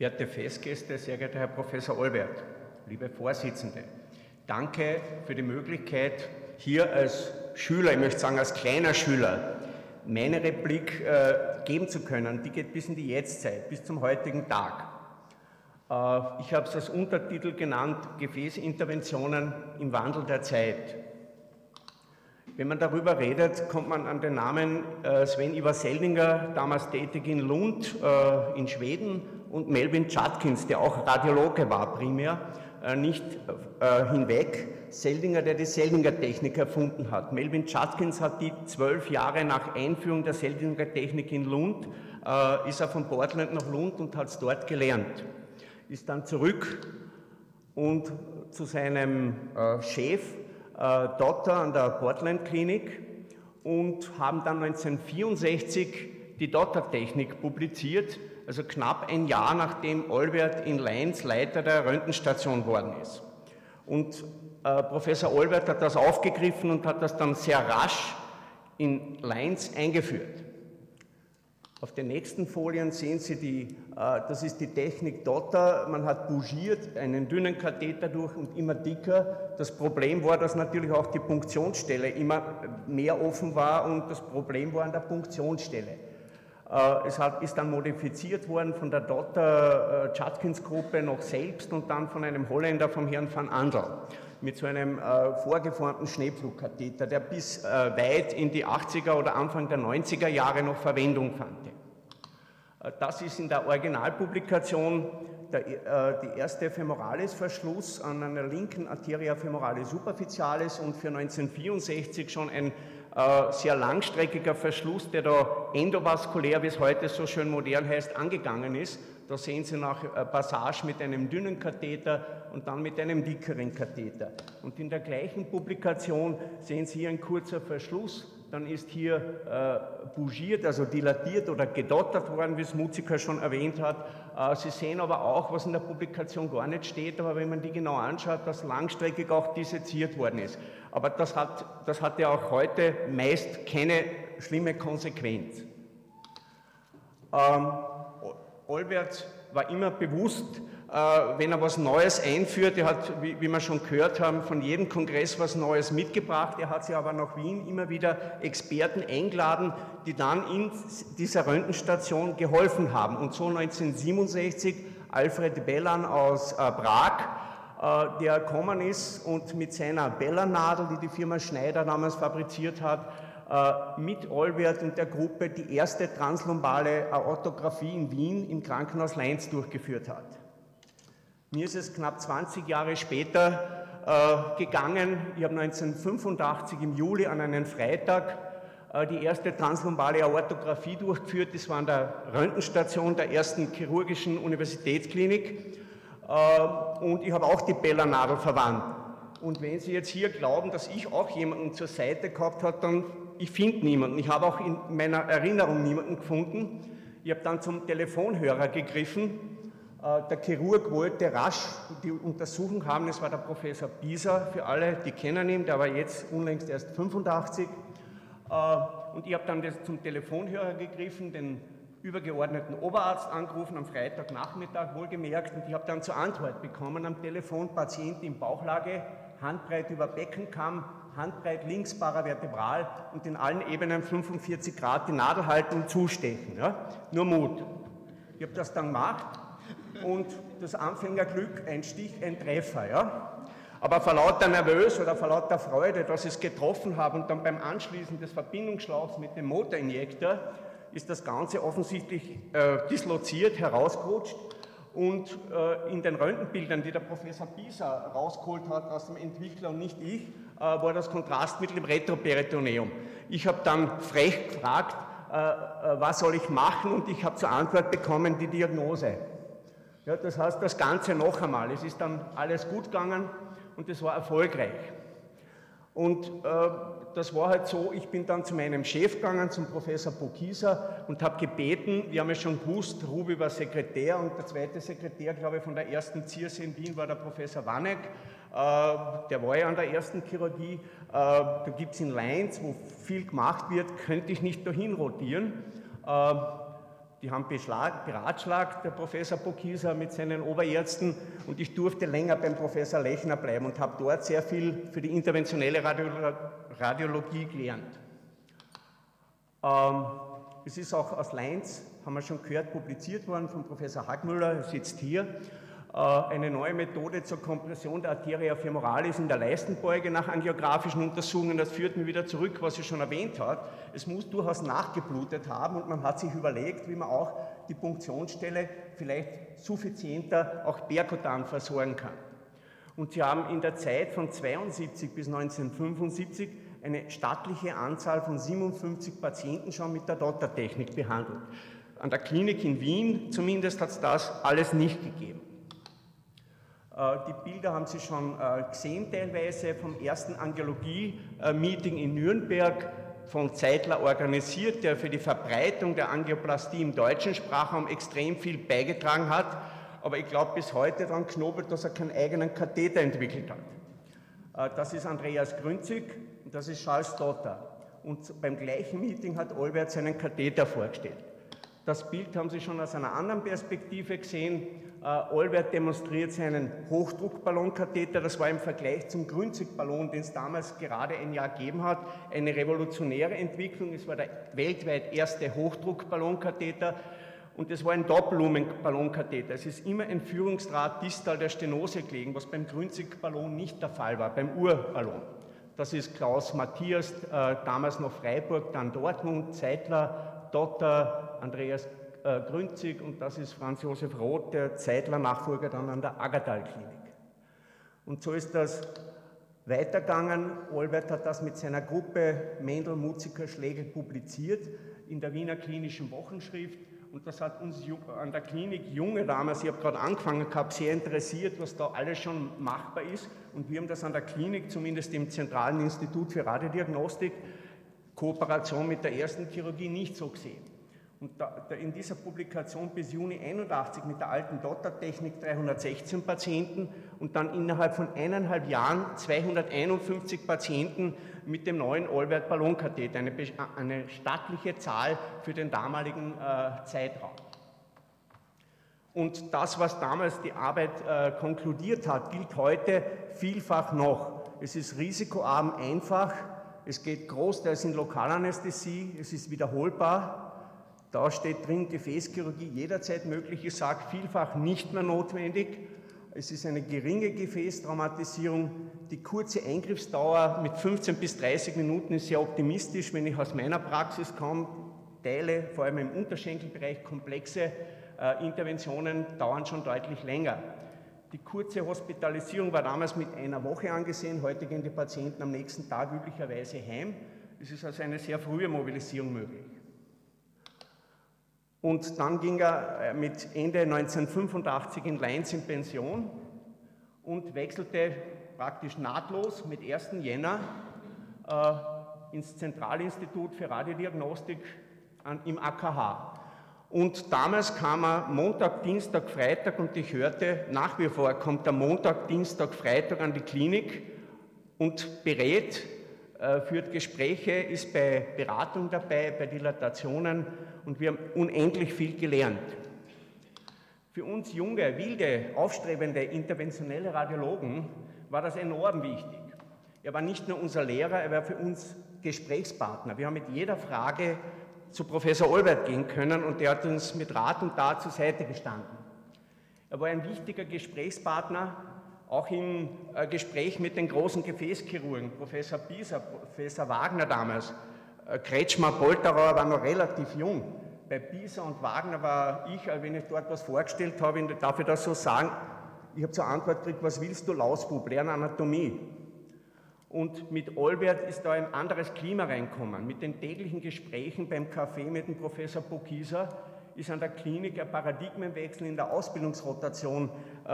Werte Festgäste, sehr geehrter Herr Professor Olbert, liebe Vorsitzende, danke für die Möglichkeit, hier als Schüler, ich möchte sagen als kleiner Schüler, meine Replik äh, geben zu können. Die geht bis in die Jetztzeit, bis zum heutigen Tag. Äh, ich habe es als Untertitel genannt, Gefäßinterventionen im Wandel der Zeit. Wenn man darüber redet, kommt man an den Namen äh, Sven Ivar Seldinger, damals tätig in Lund äh, in Schweden, und Melvin Judkins, der auch Radiologe war primär, äh, nicht hinweg. Seldinger, der die Seldinger-Technik erfunden hat. Melvin Judkins hat die zwölf Jahre nach Einführung der Seldinger-Technik in Lund, ist er von Portland nach Lund und hat es dort gelernt. Ist dann zurück und zu seinem Chef Dotter an der Portland Klinik und haben dann 1964 die Dotter-Technik publiziert, also knapp ein Jahr nachdem Olbert in Leins Leiter der Röntgenstation worden ist. Und äh, Professor Olbert hat das aufgegriffen und hat das dann sehr rasch in Leins eingeführt. Auf den nächsten Folien sehen Sie, die, äh, das ist die Technik Dotter. Man hat bougiert einen dünnen Katheter durch und immer dicker. Das Problem war, dass natürlich auch die Punktionsstelle immer mehr offen war und das Problem war an der Punktionsstelle. Äh, es ist dann modifiziert worden von der Dotter Judkins Gruppe noch selbst und dann von einem Holländer, vom Herrn van Andel, mit so einem äh, vorgeformten Schneepflugkatheter, der bis äh, weit in die 80er oder Anfang der 90er Jahre noch Verwendung fand. Das ist in der Originalpublikation der, die erste Femoralis-Verschluss an einer linken Arteria femoralis superficialis und für 1964 schon ein äh, sehr langstreckiger Verschluss, der da endovaskulär, wie es heute so schön modern heißt, angegangen ist. Da sehen Sie nach äh, Passage mit einem dünnen Katheter und dann mit einem dickeren Katheter. Und in der gleichen Publikation sehen Sie hier ein kurzer Verschluss, dann ist hier äh, bougiert, also dilatiert oder gedottert worden, wie es Muzika schon erwähnt hat. Äh, Sie sehen aber auch, was in der Publikation gar nicht steht, aber wenn man die genau anschaut, dass langstreckig auch disseziert worden ist. Aber das hat, das hat ja auch heute meist keine schlimme Konsequenz. Ähm, Olbert war immer bewusst, wenn er was Neues einführt, er hat, wie, wir schon gehört haben, von jedem Kongress was Neues mitgebracht. Er hat sich aber nach Wien immer wieder Experten eingeladen, die dann in dieser Röntgenstation geholfen haben. Und so 1967 Alfred Bellan aus äh, Prag, äh, der gekommen ist und mit seiner Bellernadel, die die Firma Schneider damals fabriziert hat, äh, mit Olwert und der Gruppe die erste translumbale Aortographie in Wien im Krankenhaus Leins durchgeführt hat. Mir ist es knapp 20 Jahre später äh, gegangen. Ich habe 1985 im Juli an einem Freitag äh, die erste translumbale Aortographie durchgeführt. Das war an der Röntgenstation der ersten chirurgischen Universitätsklinik. Äh, und ich habe auch die Bellernadel verwandt. Und wenn Sie jetzt hier glauben, dass ich auch jemanden zur Seite gehabt habe, dann ich finde niemanden. Ich habe auch in meiner Erinnerung niemanden gefunden. Ich habe dann zum Telefonhörer gegriffen. Äh, der Chirurg wollte rasch die Untersuchung haben. Es war der Professor Bieser für alle, die kennen ihn. Der war jetzt unlängst erst 85. Äh, und ich habe dann zum Telefonhörer gegriffen, den übergeordneten Oberarzt angerufen am Freitagnachmittag, wohlgemerkt, und ich habe dann zur Antwort bekommen am Telefon, Patient in Bauchlage, Handbreit über Beckenkamm, Handbreit links paravertebral und in allen Ebenen 45 Grad die Nadel halten und zustechen. Ja? Nur Mut. Ich habe das dann gemacht und das Anfängerglück, ein Stich, ein Treffer. Ja? Aber vor lauter Nervös oder vor lauter Freude, dass ich es getroffen habe und dann beim Anschließen des Verbindungsschlauchs mit dem Motorinjektor ist das Ganze offensichtlich äh, disloziert, herausgerutscht und äh, in den Röntgenbildern, die der Professor Pisa rausgeholt hat aus dem Entwickler und nicht ich, äh, war das Kontrastmittel im Retroperitoneum. Ich habe dann frech gefragt, äh, äh, was soll ich machen und ich habe zur Antwort bekommen, die Diagnose. Ja, das heißt, das Ganze noch einmal. Es ist dann alles gut gegangen und es war erfolgreich. Und äh, das war halt so, ich bin dann zu meinem Chef gegangen, zum Professor Bokisa und habe gebeten, wir haben ja schon gewusst, Ruby war Sekretär und der zweite Sekretär, glaube ich, von der ersten CIRSE in Wien war der Professor Wanek, äh, der war ja an der ersten Chirurgie, äh, da gibt es in Leinz, wo viel gemacht wird, könnte ich nicht dahin rotieren. Die haben beratschlagt, der Professor Bokisa mit seinen Oberärzten und ich durfte länger beim Professor Lechner bleiben und habe dort sehr viel für die interventionelle Radiologie gelernt. Ähm, es ist auch aus Leins, haben wir schon gehört, publiziert worden von Professor Hackmüller, er sitzt hier. Äh, eine neue Methode zur Kompression der Arteria femoralis in der Leistenbeuge nach angiografischen Untersuchungen. Das führt mich wieder zurück, was sie schon erwähnt hat. Es muss durchaus nachgeblutet haben und man hat sich überlegt, wie man auch die Punktionsstelle vielleicht suffizienter auch perkutan versorgen kann. Und sie haben in der Zeit von 72 bis 1975 eine stattliche Anzahl von 57 Patienten schon mit der Dottertechnik behandelt. An der Klinik in Wien zumindest hat es das alles nicht gegeben. Äh, die Bilder haben Sie schon äh, gesehen teilweise vom ersten Angiologie-Meeting in Nürnberg von Zeitler organisiert, der für die Verbreitung der Angioplastie im deutschen Sprachraum extrem viel beigetragen hat. Aber ich glaube bis heute daran knobelt, dass er keinen eigenen Katheter entwickelt hat. Äh, das ist Andreas Grünzig und das ist Charles Dotter. Und beim gleichen Meeting hat Olbert seinen Katheter vorgestellt. Das Bild haben Sie schon aus einer anderen Perspektive gesehen. Äh, Olbert demonstriert seinen Hochdruckballonkatheter. Das war im Vergleich zum Grünzigballon, den es damals gerade ein Jahr gegeben hat, eine revolutionäre Entwicklung. Es war der weltweit erste Hochdruckballonkatheter und es war ein Doppellumenballonkatheter. Es ist immer ein Führungsdraht distal der Stenose gelegen, was beim Grünzigballon nicht der Fall war, beim Urballon. Das ist Klaus Matthias, äh, damals noch Freiburg, dann Dortmund, Zeitler, Dotter, Andreas äh, Grünzig und das ist Franz Josef Roth, der Zeitler Nachfolger dann an der Agathal-Klinik. Und so ist das weitergegangen. Olbert hat das mit seiner Gruppe Mendel, Mutziker, Schlegel publiziert in der Wiener Klinischen Wochenschrift. Und das hat uns an der Klinik Junge damals, ich habe gerade angefangen gehabt, sehr interessiert, was da alles schon machbar ist. Und wir haben das an der Klinik, zumindest im Zentralen Institut für Radiodiagnostik, Kooperation mit der ersten Chirurgie nicht so gesehen. Und da, in dieser Publikation bis Juni 81 mit der alten Dotter-Technik 316 Patienten und dann innerhalb von eineinhalb Jahren 251 Patienten mit dem neuen Olbert Ballonkatheter, eine, eine stattliche Zahl für den damaligen äh, Zeitraum. Und das, was damals die Arbeit äh, konkludiert hat, gilt heute vielfach noch. Es ist risikoarm einfach, es geht großteils in Lokalanästhesie, es ist wiederholbar, da steht drin, Gefäßchirurgie jederzeit möglich. Ich sage vielfach nicht mehr notwendig. Es ist eine geringe Gefäßtraumatisierung. Die kurze Eingriffsdauer mit 15 bis 30 Minuten ist sehr optimistisch. Wenn ich aus meiner Praxis komme, teile, vor allem im Unterschenkelbereich, komplexe äh, Interventionen dauern schon deutlich länger. Die kurze Hospitalisierung war damals mit einer Woche angesehen. Heute gehen die Patienten am nächsten Tag üblicherweise heim. Es ist also eine sehr frühe Mobilisierung möglich. Und dann ging er äh, mit Ende 1985 in Leins in Pension und wechselte praktisch nahtlos mit 1. Jänner äh, ins Zentralinstitut für Radiodiagnostik an, im AKH. Und damals kam er Montag, Dienstag, Freitag und ich hörte, nach wie vor kommt er Montag, Dienstag, Freitag an die Klinik und berät, führt Gespräche, ist bei Beratung dabei, bei Dilatationen und wir haben unendlich viel gelernt. Für uns junge, wilde, aufstrebende, interventionelle Radiologen war das enorm wichtig. Er war nicht nur unser Lehrer, er war für uns Gesprächspartner. Wir haben mit jeder Frage zu Professor Olbert gehen können und er hat uns mit Rat und Tat zur Seite gestanden. Er war ein wichtiger Gesprächspartner, auch im äh, Gespräch mit den großen Gefäßchirurgen, Professor Bieser, Professor Wagner damals, äh, Kretschmer, Polterauer war noch relativ jung. Bei Bieser und Wagner war ich, äh, wenn ich dort was vorgestellt habe, darf ich das so sagen, ich habe zur Antwort gekriegt, was willst du, Lausbub, lern Anatomie. Und mit Olbert ist da ein anderes Klima reinkommen. Mit den täglichen Gesprächen beim Café mit dem Professor Bokisa ist an der Klinik ein Paradigmenwechsel in der Ausbildungsrotation äh,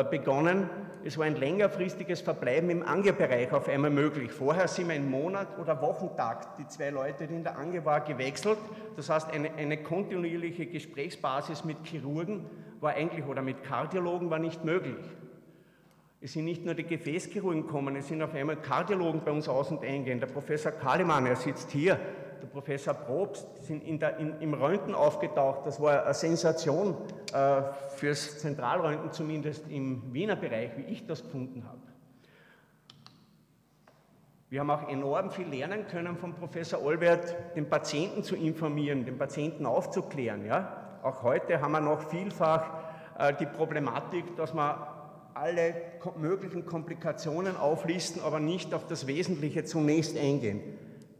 äh, begonnen. Es war ein längerfristiges Verbleiben im Angebereich auf einmal möglich. Vorher sind wir im Monat oder Wochentag die zwei Leute, die in der Ange waren, gewechselt. Das heißt, eine, eine kontinuierliche Gesprächsbasis mit Chirurgen war eigentlich oder mit Kardiologen war nicht möglich. Es sind nicht nur die Gefäßchirurgen gekommen, es sind auf einmal Kardiologen bei uns aus und eingehen. Der Professor Kalimann, er sitzt hier, der Professor Probst, sind in der, in, im Röntgen aufgetaucht. Das war eine Sensation äh, fürs Zentralröntgen, zumindest im Wiener Bereich, wie ich das gefunden habe. Wir haben auch enorm viel lernen können von Professor Olbert, den Patienten zu informieren, den Patienten aufzuklären. Ja? Auch heute haben wir noch vielfach äh, die Problematik, dass wir alle möglichen Komplikationen auflisten, aber nicht auf das Wesentliche zunächst eingehen.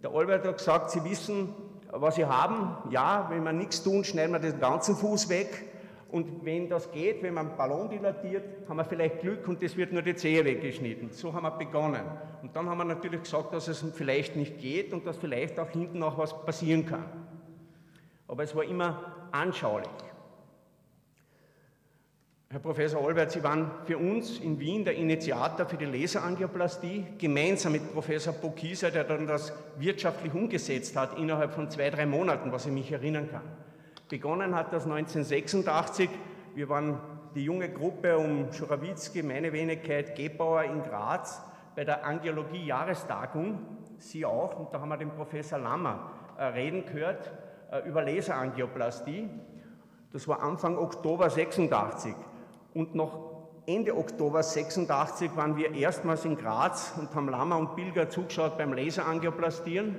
Der Albert hat gesagt, Sie wissen, was Sie haben. Ja, wenn wir nichts tun, schneiden wir den ganzen Fuß weg. Und wenn das geht, wenn man einen Ballon dilatiert, haben wir vielleicht Glück und es wird nur die Zehe weggeschnitten. So haben wir begonnen. Und dann haben wir natürlich gesagt, dass es vielleicht nicht geht und dass vielleicht auch hinten noch was passieren kann. Aber es war immer anschaulich. Herr Professor Olbert, Sie waren für uns in Wien der Initiator für die Laserangioplastie, gemeinsam mit Professor Bokisa, der dann das wirtschaftlich umgesetzt hat, innerhalb von zwei, drei Monaten, was ich mich erinnern kann. Begonnen hat das 1986. Wir waren die junge Gruppe um Schurawitzki, meine Wenigkeit, Gebauer in Graz bei der Angiologie-Jahrestagung. Sie auch, und da haben wir den Professor Lammer äh, reden gehört äh, über Laserangioplastie. Das war Anfang Oktober 86. Und noch Ende Oktober 86 waren wir erstmals in Graz und haben Lama und Pilger zugeschaut beim Laserangioplastieren.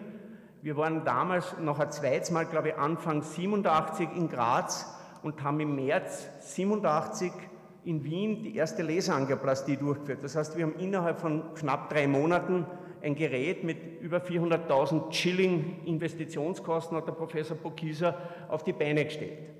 Wir waren damals noch ein zweites Mal, glaube ich, Anfang 87 in Graz und haben im März 87 in Wien die erste Laserangioplastie durchgeführt. Das heißt, wir haben innerhalb von knapp drei Monaten ein Gerät mit über 400.000 Schilling Investitionskosten, hat der Professor Bokisa, auf die Beine gestellt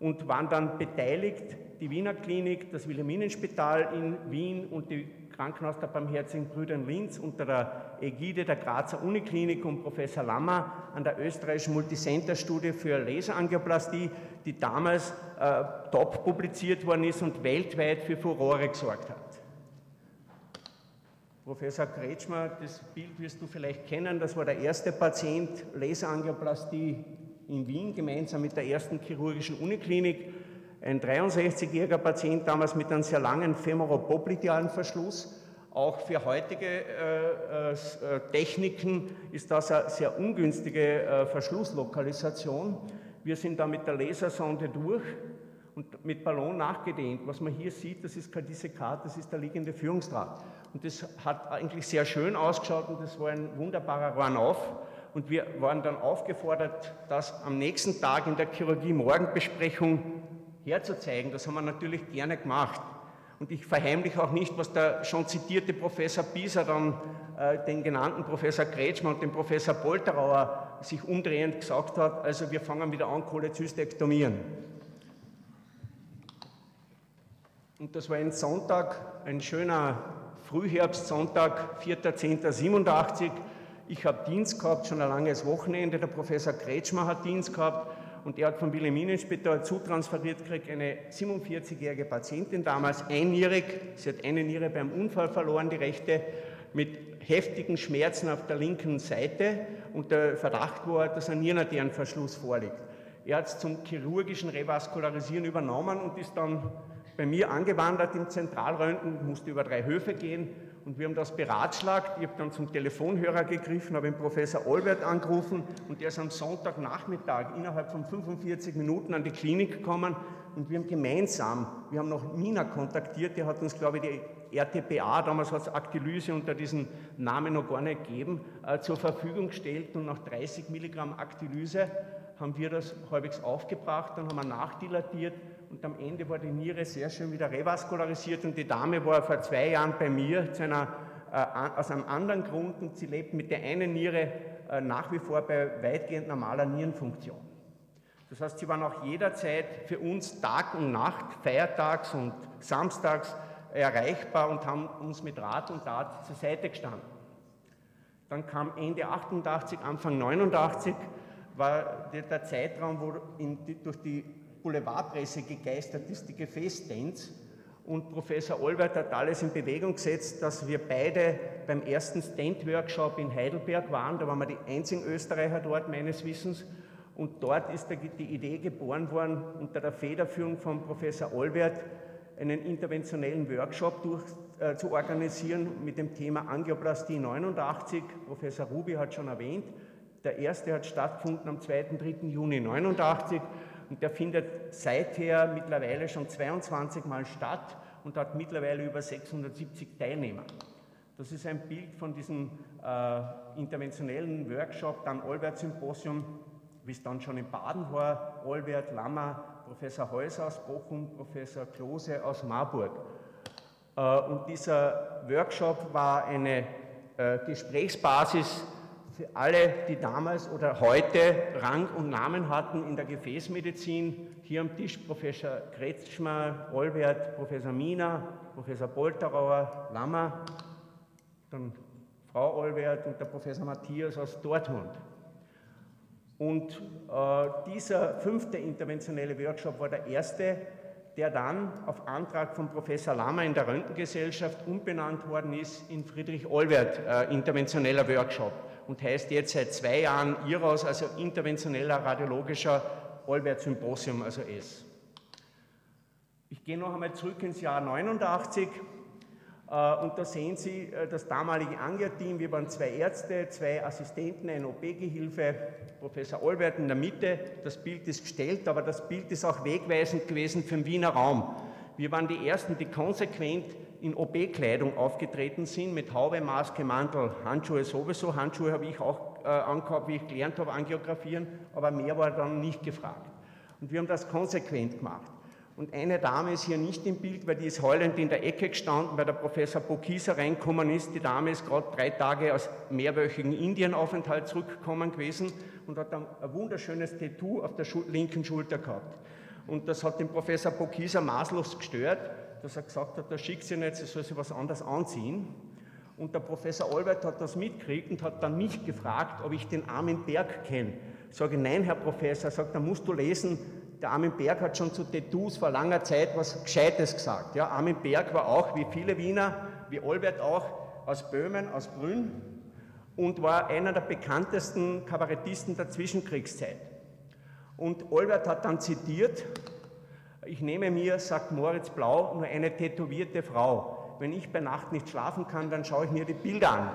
und waren dann beteiligt, die Wiener Klinik, das Wilhelminenspital in Wien und die Krankenhaus der Barmherzigen Brüder in Linz unter der Ägide der Grazer Uniklinik und Professor Lammer an der österreichischen Multicenter-Studie für Laserangioplastie, die damals äh, top publiziert worden ist und weltweit für Furore gesorgt hat. Professor Kretschmer, das Bild wirst du vielleicht kennen, das war der erste Patient Laserangioplastie in Wien, gemeinsam mit der ersten chirurgischen Uniklinik. Ein 63-jähriger Patient, damals mit einem sehr langen femoropoplitealen Verschluss. Auch für heutige äh, äh, Techniken ist das eine sehr ungünstige äh, Verschlusslokalisation. Wir sind da mit der Lasersonde durch und mit Ballon nachgedehnt. Was man hier sieht, das ist kein Dissekat, das ist der liegende Führungsdraht. Und das hat eigentlich sehr schön ausgeschaut und das war ein wunderbarer Run-Off. Und wir waren dann aufgefordert, das am nächsten Tag in der Chirurgie-Morgenbesprechung herzuzeigen. Das haben wir natürlich gerne gemacht. Und ich verheimliche auch nicht, was der schon zitierte Professor Pieser dann äh, den genannten Professor Kretschmann und den Professor Polterauer sich umdrehend gesagt hat. Also wir fangen wieder an, Cholezystektomieren. Und das war ein Sonntag, ein schöner Frühherbstsonntag, 4.10.87. Ich habe Dienst gehabt, schon ein langes Wochenende. Der Professor Kretschmer hat Dienst gehabt und er hat vom Wilhelminenspital zutransferiert gekriegt, eine 47-jährige Patientin, damals einjährig. Sie hat eine Niere beim Unfall verloren, die rechte, mit heftigen Schmerzen auf der linken Seite und der Verdacht war, dass ein Nierenarterienverschluss vorliegt. Er hat es zum chirurgischen Revaskularisieren übernommen und ist dann bei mir angewandert im Zentralröntgen, musste über drei Höfe gehen und wir haben das beratschlagt. Ich habe dann zum Telefonhörer gegriffen, habe den Professor Olbert angerufen und der ist am Sonntagnachmittag innerhalb von 45 Minuten an die Klinik gekommen und wir haben gemeinsam, wir haben noch Mina kontaktiert, der hat uns, glaube ich, die RTPA, damals hat es Aktilyse unter diesem Namen noch gar nicht gegeben, äh, zur Verfügung gestellt und nach 30 Milligramm Aktilyse haben wir das halbwegs aufgebracht, dann haben wir nachdilatiert und am Ende war die Niere sehr schön wieder revaskularisiert und die Dame war vor zwei Jahren bei mir zu einer, äh, aus einem anderen Grund und sie lebt mit der einen Niere äh, nach wie vor bei weitgehend normaler Nierenfunktion. Das heißt, sie waren auch jederzeit für uns Tag und Nacht, feiertags und samstags erreichbar und haben uns mit Rat und Tat zur Seite gestanden. Dann kam Ende 88, Anfang 89, war der Zeitraum, wo in, durch die Boulevardpresse gegeistert ist, die Gefäßdance. Und Professor Olbert hat alles in Bewegung gesetzt, dass wir beide beim ersten Stand-Workshop in Heidelberg waren. Da waren wir die einzigen Österreicher dort, meines Wissens. Und dort ist die Idee geboren worden, unter der Federführung von Professor Olbert einen interventionellen Workshop durch, äh, zu organisieren mit dem Thema Angioplastie 89. Professor Ruby hat schon erwähnt, Der erste hat stattgefunden am 2. 3. Juni 1989 und der findet seither mittlerweile schon 22 Mal statt und hat mittlerweile über 670 Teilnehmer. Das ist ein Bild von diesem äh, interventionellen Workshop, dann Olbert-Symposium, wie es dann schon in Baden war, Olbert, Lammer, Professor Häuser aus Bochum, Professor Klose aus Marburg. Äh, und dieser Workshop war eine äh, Gesprächsbasis für alle, die damals oder heute Rang und Namen hatten in der Gefäßmedizin. Hier am Tisch Professor Kretschmer, Olbert, Professor Mina, Professor Bolterauer, Lammer, dann Frau Olbert und der Professor Matthias aus Dortmund. Und äh, dieser fünfte interventionelle Workshop war der erste, der dann auf Antrag von Professor Lammer in der Röntgengesellschaft umbenannt worden ist in Friedrich Olwert äh, interventioneller Workshop und heißt jetzt seit zwei Jahren IRAS, also interventioneller radiologischer Olwert Symposium, also S. Ich gehe noch einmal zurück ins Jahr 89 äh, und da sehen Sie äh, das damalige Angler-Team. Wir waren zwei Ärzte, zwei Assistenten, ein OP-Gehilfe, Professor Olbert in der Mitte. Das Bild ist gestellt, aber das Bild ist auch wegweisend gewesen für den Wiener Raum. Wir waren die Ersten, die konsequent in OP-Kleidung aufgetreten sind, mit Haube, Maske, Mantel, Handschuhe sowieso. Handschuhe habe ich auch äh, angehabt, wie ich gelernt habe, angiografieren, aber mehr war dann nicht gefragt. Und wir haben das konsequent gemacht. Und eine Dame ist hier nicht im Bild, weil die ist heulend in der Ecke gestanden, weil der Professor Bokisa reinkommen ist. Die Dame ist gerade drei Tage aus mehrwöchigen Indienaufenthalt zurückgekommen gewesen und hat ein, ein wunderschönes Tattoo auf der linken Schulter gehabt. Und das hat den Professor Bokisa maßlos gestört, dass er gesagt hat, da schickt sie nicht, sie soll sich was anderes anziehen. Und der Professor Albert hat das mitgekriegt und hat dann mich gefragt, ob ich den Armin Berg kenne. Sage, nein, Herr Professor, sagt, da musst du lesen, der Armin Berg hat schon zu Tattoos vor langer Zeit was Gescheites gesagt. Ja, Armin Berg war auch, wie viele Wiener, wie Olbert auch, aus Böhmen, aus Brünn und war einer der bekanntesten Kabarettisten der Zwischenkriegszeit. Und Olbert hat dann zitiert, ich nehme mir, sagt Moritz Blau, nur eine tätowierte Frau. Wenn ich bei Nacht nicht schlafen kann, dann schaue ich mir die Bilder an.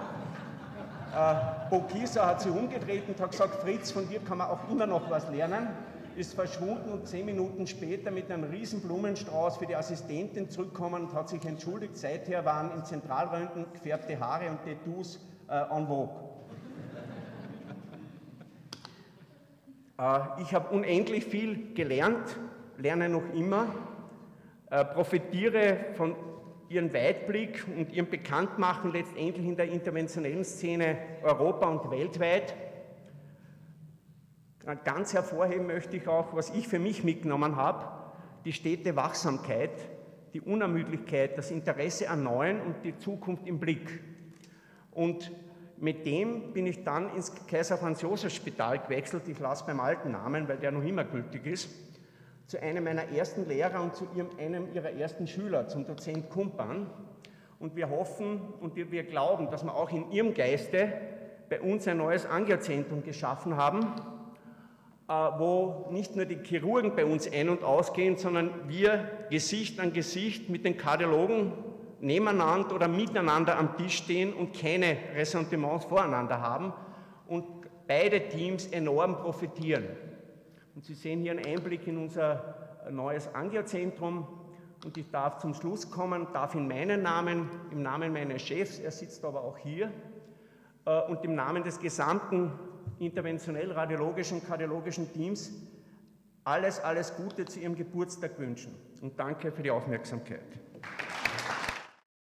Äh, Bokisa hat sich umgedreht und hat gesagt, Fritz, von dir kann man auch immer noch was lernen ist verschwunden und zehn Minuten später mit einem riesen Blumenstrauß für die Assistentin zurückgekommen und hat sich entschuldigt. Seither waren im Zentralröntgen gefärbte Haare und Tattoos äh, en vogue. äh, ich habe unendlich viel gelernt, lerne noch immer, äh, profitiere von ihrem Weitblick und ihrem Bekanntmachen letztendlich in der interventionellen Szene Europa und weltweit. Ganz hervorheben möchte ich auch, was ich für mich mitgenommen habe, die stete Wachsamkeit, die Unermüdlichkeit, das Interesse an Neuen und die Zukunft im Blick. Und mit dem bin ich dann ins Kaiser Franz Josef Spital gewechselt, ich lasse beim alten Namen, weil der noch immer gültig ist, zu einem meiner ersten Lehrer und zu einem ihrer ersten Schüler, zum Dozent Kumpan. Und wir hoffen und wir glauben, dass wir auch in ihrem Geiste bei uns ein neues Angiozentrum geschaffen haben, wo nicht nur die Chirurgen bei uns ein- und ausgehen, sondern wir Gesicht an Gesicht mit den Kardiologen nebeneinander oder miteinander am Tisch stehen und keine Ressentiments voreinander haben und beide Teams enorm profitieren. Und Sie sehen hier einen Einblick in unser neues Angiozentrum und ich darf zum Schluss kommen, darf in meinen Namen, im Namen meines Chefs, er sitzt aber auch hier, äh, und im Namen des gesamten interventionell-radiologischen, kardiologischen Teams alles, alles Gute zu Ihrem Geburtstag wünschen und danke für die Aufmerksamkeit.